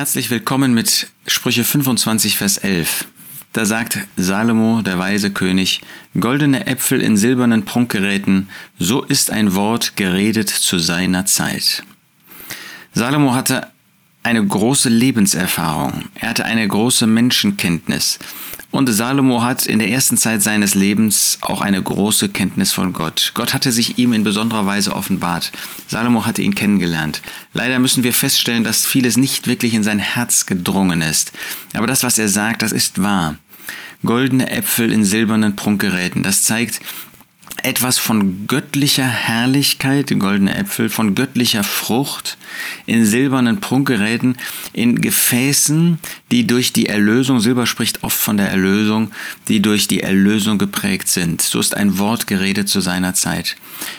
Herzlich willkommen mit Sprüche 25, Vers 11. Da sagt Salomo, der weise König, goldene Äpfel in silbernen Prunkgeräten, so ist ein Wort geredet zu seiner Zeit. Salomo hatte eine große Lebenserfahrung, er hatte eine große Menschenkenntnis, und Salomo hat in der ersten Zeit seines Lebens auch eine große Kenntnis von Gott. Gott hatte sich ihm in besonderer Weise offenbart. Salomo hatte ihn kennengelernt. Leider müssen wir feststellen, dass vieles nicht wirklich in sein Herz gedrungen ist. Aber das, was er sagt, das ist wahr. Goldene Äpfel in silbernen Prunkgeräten, das zeigt, etwas von göttlicher Herrlichkeit, goldene Äpfel, von göttlicher Frucht in silbernen Prunkgeräten, in Gefäßen, die durch die Erlösung, Silber spricht oft von der Erlösung, die durch die Erlösung geprägt sind. So ist ein Wort geredet zu seiner Zeit.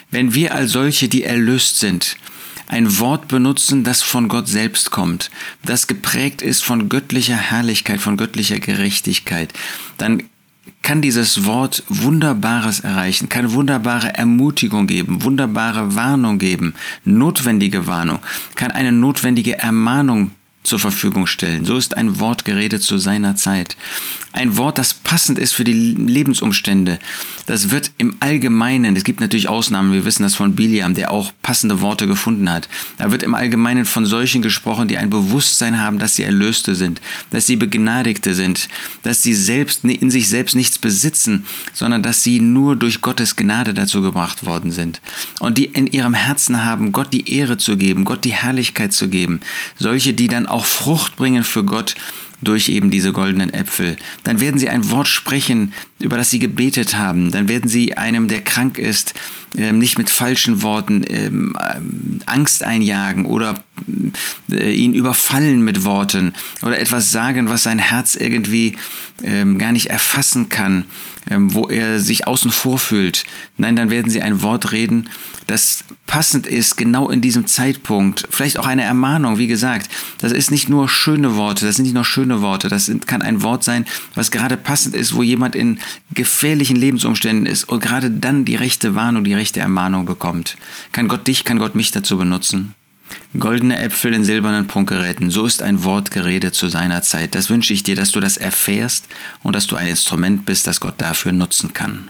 Wenn wir als solche, die erlöst sind, ein Wort benutzen, das von Gott selbst kommt, das geprägt ist von göttlicher Herrlichkeit, von göttlicher Gerechtigkeit, dann kann dieses Wort Wunderbares erreichen, kann wunderbare Ermutigung geben, wunderbare Warnung geben, notwendige Warnung, kann eine notwendige Ermahnung zur Verfügung stellen. So ist ein Wort geredet zu seiner Zeit. Ein Wort, das passend ist für die Lebensumstände. Das wird im Allgemeinen, es gibt natürlich Ausnahmen, wir wissen das von Biliam, der auch passende Worte gefunden hat. Da wird im Allgemeinen von solchen gesprochen, die ein Bewusstsein haben, dass sie Erlöste sind, dass sie Begnadigte sind, dass sie selbst in sich selbst nichts besitzen, sondern dass sie nur durch Gottes Gnade dazu gebracht worden sind. Und die in ihrem Herzen haben, Gott die Ehre zu geben, Gott die Herrlichkeit zu geben. Solche, die dann auch Frucht bringen für Gott durch eben diese goldenen Äpfel. Dann werden sie ein Wort sprechen, über das sie gebetet haben. Dann werden sie einem, der krank ist, ähm, nicht mit falschen Worten ähm, Angst einjagen oder äh, ihn überfallen mit Worten oder etwas sagen, was sein Herz irgendwie ähm, gar nicht erfassen kann, wo er sich außen vor fühlt. Nein, dann werden sie ein Wort reden, das passend ist, genau in diesem Zeitpunkt. Vielleicht auch eine Ermahnung, wie gesagt. Das ist nicht nur schöne Worte, das sind nicht nur schöne Worte, das kann ein Wort sein, was gerade passend ist, wo jemand in gefährlichen Lebensumständen ist und gerade dann die rechte Warnung, die rechte Ermahnung bekommt. Kann Gott dich, kann Gott mich dazu benutzen? Goldene Äpfel in silbernen Prunkgeräten, so ist ein Wort geredet zu seiner Zeit. Das wünsche ich dir, dass du das erfährst und dass du ein Instrument bist, das Gott dafür nutzen kann.